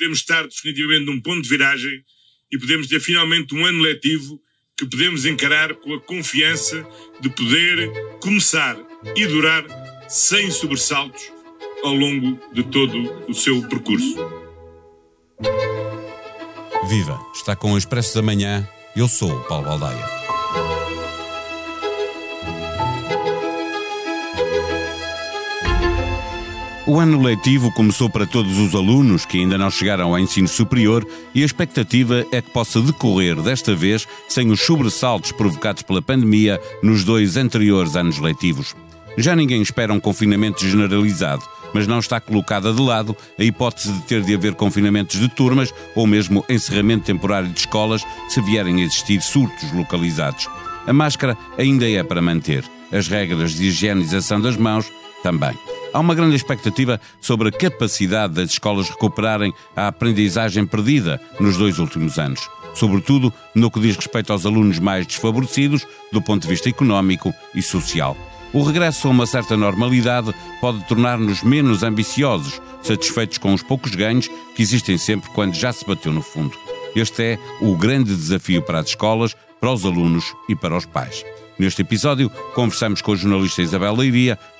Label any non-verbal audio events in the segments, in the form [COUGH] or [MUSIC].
podemos estar definitivamente num ponto de viragem e podemos ter finalmente um ano letivo que podemos encarar com a confiança de poder começar e durar sem sobressaltos ao longo de todo o seu percurso. Viva! Está com o Expresso da Manhã. Eu sou o Paulo Baldaia. O ano letivo começou para todos os alunos que ainda não chegaram ao ensino superior e a expectativa é que possa decorrer desta vez sem os sobressaltos provocados pela pandemia nos dois anteriores anos letivos. Já ninguém espera um confinamento generalizado, mas não está colocada de lado a hipótese de ter de haver confinamentos de turmas ou mesmo encerramento temporário de escolas se vierem a existir surtos localizados. A máscara ainda é para manter, as regras de higienização das mãos também. Há uma grande expectativa sobre a capacidade das escolas recuperarem a aprendizagem perdida nos dois últimos anos, sobretudo no que diz respeito aos alunos mais desfavorecidos do ponto de vista económico e social. O regresso a uma certa normalidade pode tornar-nos menos ambiciosos, satisfeitos com os poucos ganhos que existem sempre quando já se bateu no fundo. Este é o grande desafio para as escolas, para os alunos e para os pais. Neste episódio, conversamos com a jornalista Isabel Leiria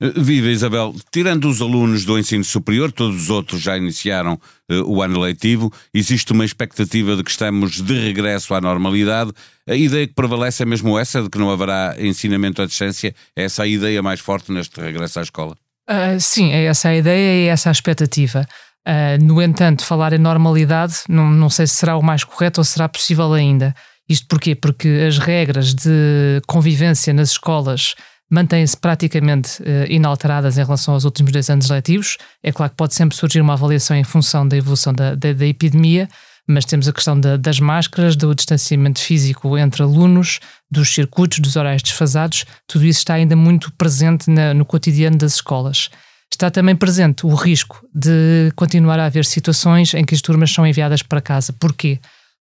Viva Isabel, tirando os alunos do ensino superior, todos os outros já iniciaram uh, o ano letivo, existe uma expectativa de que estamos de regresso à normalidade. A ideia que prevalece é mesmo essa, de que não haverá ensinamento à distância? É essa a ideia mais forte neste regresso à escola? Uh, sim, é essa a ideia e é essa a expectativa. Uh, no entanto, falar em normalidade não, não sei se será o mais correto ou será possível ainda. Isto porquê? Porque as regras de convivência nas escolas mantêm-se praticamente uh, inalteradas em relação aos últimos dois anos letivos. É claro que pode sempre surgir uma avaliação em função da evolução da, da, da epidemia, mas temos a questão da, das máscaras, do distanciamento físico entre alunos, dos circuitos, dos horários desfasados, tudo isso está ainda muito presente na, no cotidiano das escolas. Está também presente o risco de continuar a haver situações em que as turmas são enviadas para casa. Porquê?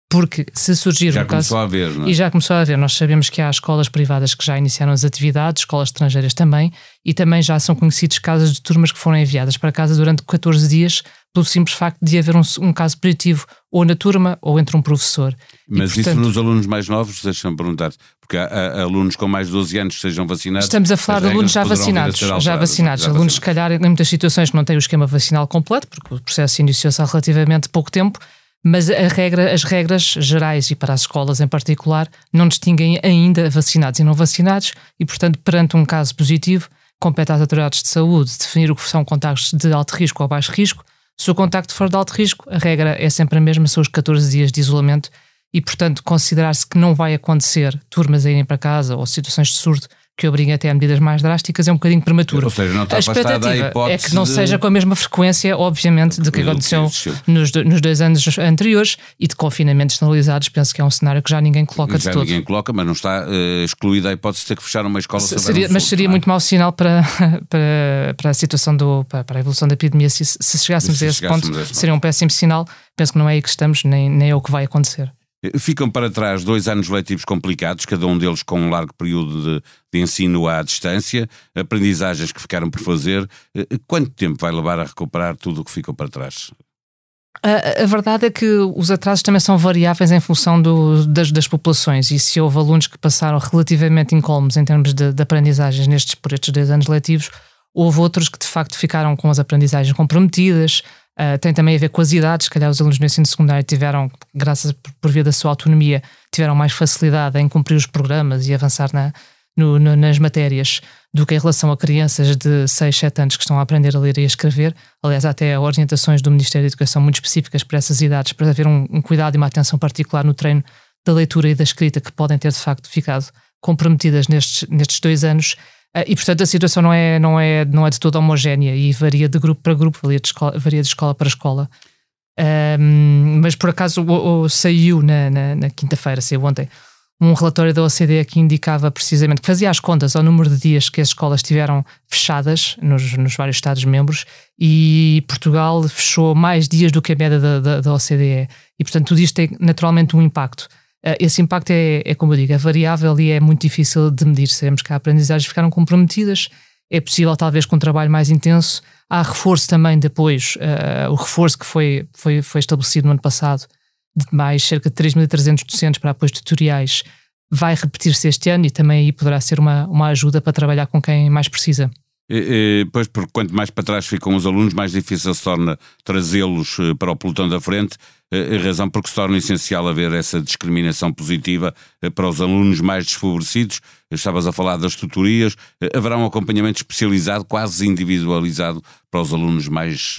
Porque se surgir já um caso. começou a haver, não é? E já começou a haver. Nós sabemos que há escolas privadas que já iniciaram as atividades, escolas estrangeiras também, e também já são conhecidos casos de turmas que foram enviadas para casa durante 14 dias, pelo simples facto de haver um, um caso positivo ou na turma ou entre um professor. Mas e, portanto, isso nos alunos mais novos, deixa-me perguntar, porque há, há, alunos com mais de 12 anos que sejam vacinados. Estamos a falar de alunos já vacinados, já vacinados. Já alunos, se calhar, em muitas situações que não têm o esquema vacinal completo, porque o processo iniciou-se há relativamente pouco tempo mas regra, as regras gerais e para as escolas em particular não distinguem ainda vacinados e não vacinados e, portanto, perante um caso positivo, compete às autoridades de saúde definir o que são contactos de alto risco ou baixo risco. Se o contacto for de alto risco, a regra é sempre a mesma, são os 14 dias de isolamento e, portanto, considerar-se que não vai acontecer turmas a irem para casa ou situações de surto que obriga até a medidas mais drásticas é um bocadinho prematuro. Ou seja, não está a expectativa a é que não de... seja com a mesma frequência, obviamente, do que aconteceu nos, nos, dois anos anteriores e de confinamentos generalizados. Penso que é um cenário que já ninguém coloca já de todo. ninguém coloca, mas não está uh, excluída a hipótese de ter que fechar uma escola. Se, seria, mas seria muito mau sinal para, [LAUGHS] para, para a situação, do, para, para a evolução da epidemia. Se, se chegássemos se a esse chegássemos ponto, a seria um péssimo sinal. Penso que não é aí que estamos, nem, nem é o que vai acontecer. Ficam para trás dois anos letivos complicados, cada um deles com um largo período de, de, ensino à distância, aprendizagens que ficaram por fazer. Eh, quanto tempo vai levar a recuperar tudo o que ficou para trás? A, a, verdade é que os atrasos também são variáveis em função do, das, das, populações e se houve alunos que passaram relativamente incólumes em termos de, de aprendizagens nestes, por estes dois anos letivos, houve outros que de facto ficaram com as aprendizagens comprometidas, Uh, tem também a ver com as idades, se calhar os alunos no ensino secundário tiveram, graças por via da sua autonomia, tiveram mais facilidade em cumprir os programas e avançar na, no, no, nas matérias do que em relação a crianças de 6, 7 anos que estão a aprender a ler e a escrever. Aliás, há até orientações do Ministério da Educação muito específicas para essas idades, para haver um, um cuidado e uma atenção particular no treino da leitura e da escrita que podem ter de facto ficado comprometidas nestes, nestes dois anos e, portanto, a situação não é, não é, não é de toda homogénea e varia de grupo para grupo, varia de escola, varia de escola para escola. Um, mas, por acaso, o, o, saiu na, na, na quinta-feira, saiu ontem, um relatório da OCDE que indicava precisamente, que fazia as contas ao número de dias que as escolas estiveram fechadas nos, nos vários Estados-membros e Portugal fechou mais dias do que a média da, da, da OCDE. E, portanto, tudo isto tem naturalmente um impacto. Eh, esse impacto é, é, como eu digo, é variável e é muito difícil de medir. Sabemos que as aprendizagens ficaram comprometidas, é possível, talvez, com um trabalho mais intenso. Há reforço também de apoios, uh, o reforço que foi, foi, foi estabelecido no ano passado de mais cerca de 3.300 docentes para apoios tutoriais vai repetir-se este ano e também aí poderá ser uma, uma ajuda para trabalhar com quem mais precisa. E, e, pois, porque quanto mais para trás ficam os alunos, mais difícil se torna trazê-los eh, para o pelotão da frente, eh, a razão porque se torna essencial haver essa discriminação positiva eh, para os alunos mais desfavorecidos. Estavas a falar das tutorias, haverá um acompanhamento especializado, quase individualizado, para os alunos mais,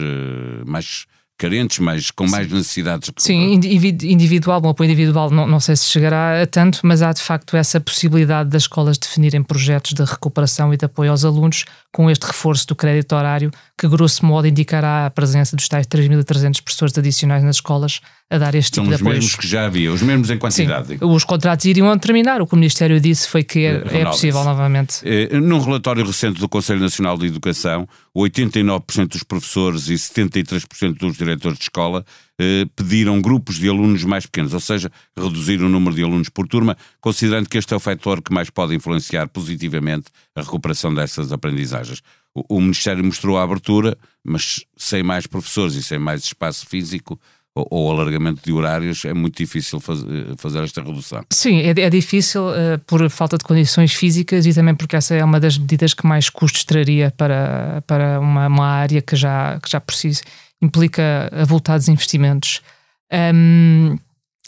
mais carentes, mas com mais necessidades. Sim, individual, um apoio individual não, não sei se chegará a tanto, mas há de facto essa possibilidade das escolas definirem projetos de recuperação e de apoio aos alunos com este reforço do crédito horário, que grosso modo indicará a presença dos tais 3.300 professores adicionais nas escolas a dar este São tipo de apoio. São os mesmos que já havia, os mesmos em quantidade. Sim, os contratos iriam terminar, o que o Ministério disse foi que é, é possível novamente. É, num relatório recente do Conselho Nacional de Educação, 89% dos professores e 73% dos diretores de escola eh, pediram grupos de alunos mais pequenos, ou seja, reduzir o número de alunos por turma, considerando que este é o fator que mais pode influenciar positivamente a recuperação dessas aprendizagens. O, o Ministério mostrou a abertura, mas sem mais professores e sem mais espaço físico, ou, alargamento de horários, é muito difícil faz, eh, fazer esta redução. Sim, é, é difícil uh, por falta de condições físicas e também porque essa é uma das medidas que mais custos traria para, para uma, uma área que já, que já por implica avultados investimentos. Um,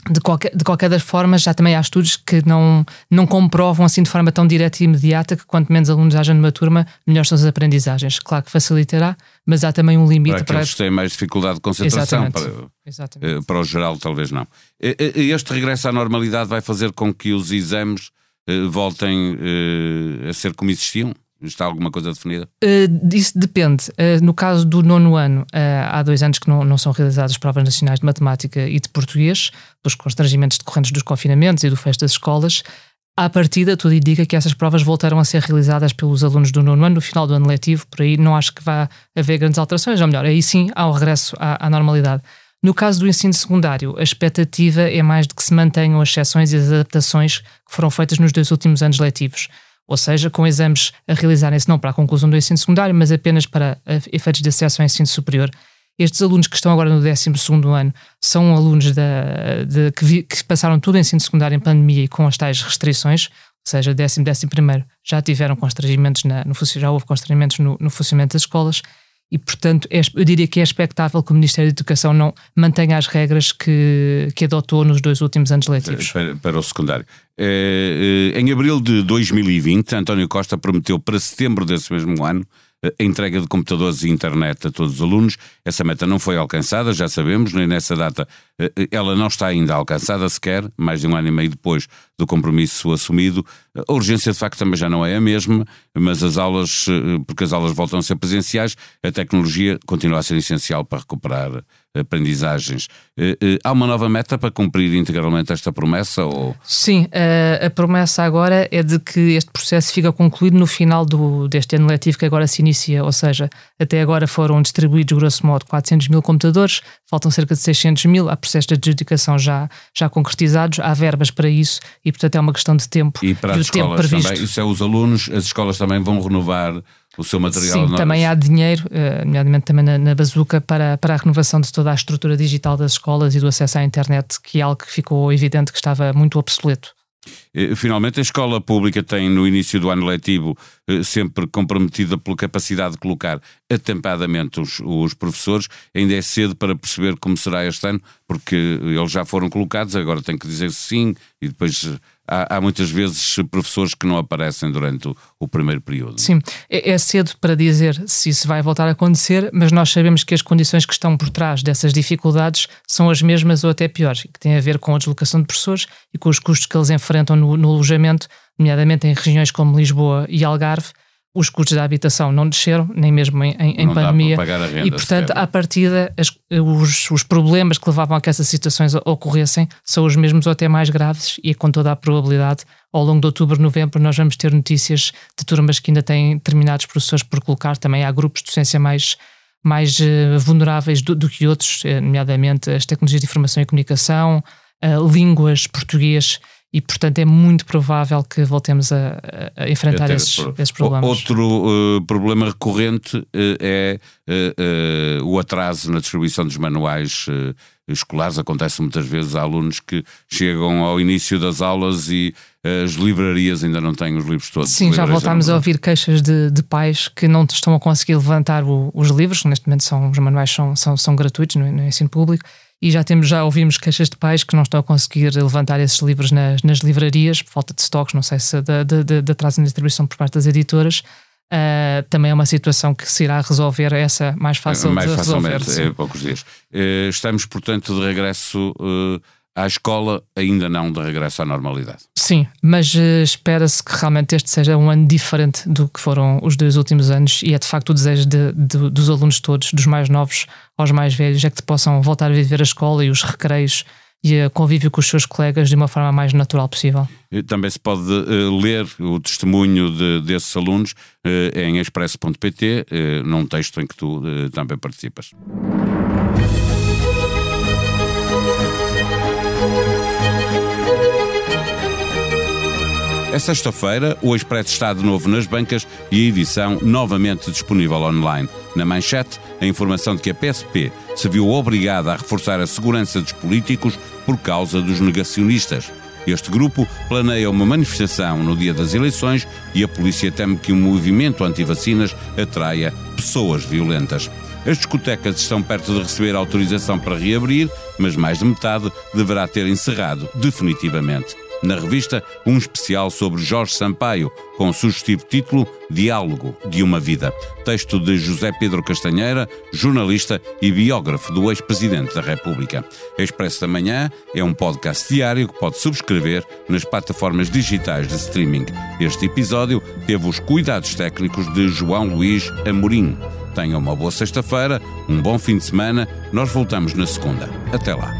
de qualquer, de qualquer das formas, já também há estudos que não, não comprovam assim de forma tão direta e imediata que quanto menos alunos haja numa turma, melhores são as aprendizagens. Claro que facilitará, mas há também um limite para aqueles para... que têm mais dificuldade de concentração. Exatamente. Para, Exatamente. Eh, para o geral, talvez não. Este regresso à normalidade vai fazer com que os exames eh, voltem eh, a ser como existiam? Está alguma coisa definida? Uh, isso depende. Uh, no caso do nono ano, uh, há dois anos que não, não são realizadas provas nacionais de matemática e de português, pelos constrangimentos decorrentes dos confinamentos e do fecho das escolas. À partida, tudo indica que essas provas voltaram a ser realizadas pelos alunos do nono ano no final do ano letivo, por aí não acho que vá haver grandes alterações, ou melhor, aí sim há o regresso à, à normalidade. No caso do ensino secundário, a expectativa é mais de que se mantenham as exceções e as adaptações que foram feitas nos dois últimos anos letivos ou seja, com exames a realizarem-se não para a conclusão do ensino secundário, mas apenas para efeitos de acesso ao ensino superior. Estes alunos que estão agora no 12 ano são alunos da, de, que, vi, que, passaram todo o ensino secundário em pandemia e com as tais restrições, ou seja, décimo, décimo primeiro já tiveram constrangimentos, na, no, já houve constrangimentos no, no funcionamento das escolas e, portanto, é, eu diria que é expectável que o Ministério da Educação não mantenha as regras que, que adotou nos dois últimos anos letivos. Para, para o secundário. É, em abril de 2020, António Costa prometeu para setembro desse mesmo ano a entrega de computadores e internet a todos os alunos. Essa meta não foi alcançada, já sabemos, nem nessa data eh, eh, ela não está ainda alcançada sequer, mais de um ano e meio depois do compromisso assumido. A urgência de facto também já não é a mesma, mas as aulas, eh, porque as aulas voltam a ser presenciais, a tecnologia continua a ser essencial para recuperar aprendizagens. Há uma nova meta para cumprir integralmente esta promessa? Ou... Sim, a, a promessa agora é de que este processo fica concluído no final do, deste ano letivo que agora se inicia, ou seja, até agora foram distribuídos, grosso modo, 400 mil computadores, faltam cerca de 600 mil, há processos de adjudicação já, já concretizados, há verbas para isso e, portanto, é uma questão de tempo e para e as escolas também, isso é os alunos, as escolas também vão renovar o seu material. Sim, também há dinheiro, uh, nomeadamente também na, na bazuca, para, para a renovação de toda a estrutura digital das escolas e do acesso à internet, que é algo que ficou evidente que estava muito obsoleto. Eh, finalmente, a escola pública tem, no início do ano letivo, eh, sempre comprometida pela capacidade de colocar atempadamente os, os, professores. Ainda é cedo para perceber como será este ano, porque eles já foram colocados, agora tem que dizer sim e depois há, há, muitas vezes professores que não aparecem durante o, o primeiro período. Sim, é, é, cedo para dizer se isso vai voltar a acontecer, mas nós sabemos que as condições que estão por trás dessas dificuldades são as mesmas ou até piores, que têm a ver com a deslocação de professores e com os custos que eles enfrentam no, no alojamento, nomeadamente em regiões como Lisboa e Algarve, os custos da habitação não desceram, nem mesmo em, em, não pandemia. Renda, e, portanto, à partida, as, os, os, problemas que levavam a que essas situações ocorressem são os mesmos ou até mais graves, e com toda a probabilidade, ao longo de outubro, novembro, nós vamos ter notícias de turmas que ainda têm determinados professores por colocar. Também há grupos de docência mais, mais uh, vulneráveis do, do, que outros, uh, nomeadamente as tecnologias de informação e comunicação, uh, línguas, português e, portanto, é muito provável que voltemos a, a enfrentar esses, esses, problemas. Outro uh, problema recorrente uh, é uh, o atraso na distribuição dos manuais escolares. Acontece muitas vezes há alunos que chegam ao início das aulas e as livrarias ainda não têm os livros todos. Sim, já voltámos a ouvir queixas de, de, pais que não estão a conseguir levantar o, os livros, que neste momento são, os manuais são, são, são gratuitos no, no ensino público e já temos já ouvimos queixas de pais que não estão a conseguir levantar esses livros nas, nas livrarias por falta de estoques, não sei se de, de, de, de atraso na distribuição por parte das editoras. Uh, também é uma situação que se irá resolver essa mais fácil mais de facilmente, resolver. É, poucos dias. Uh, estamos, portanto, de regresso uh, à escola, ainda não de regresso à normalidade. Sim, mas uh, espera-se que realmente este seja um ano diferente do que foram os dois últimos anos e é de facto o desejo de, de, dos alunos todos, dos mais novos aos mais velhos, é que possam voltar a viver a escola e os recreios e a convívio com os seus colegas de uma forma mais natural possível. Também se pode uh, ler o testemunho de, desses alunos uh, em expresso.pt, num texto em que tu também participas. É sexta-feira, o Expresso está de novo nas bancas e a edição novamente disponível online. Na manchete, a informação de que a PSP se viu obrigada a reforçar a segurança dos políticos por causa dos negacionistas. Este grupo planeia uma manifestação no dia das eleições e a polícia teme que o movimento anti-vacinas atraia pessoas violentas. As discotecas estão perto de receber autorização para reabrir, mas mais de metade deverá ter encerrado definitivamente na revista um especial sobre Jorge Sampaio, com o sugestivo título Diálogo de uma Vida. Texto de José Pedro Castanheira, jornalista e biógrafo do ex-presidente da República. Expresso da Manhã é um podcast diário que pode subscrever nas plataformas digitais de streaming. Este episódio teve os cuidados técnicos de João Luís Amorim. Tenha uma boa sexta-feira, um bom fim de semana. Nós voltamos na segunda. Até lá.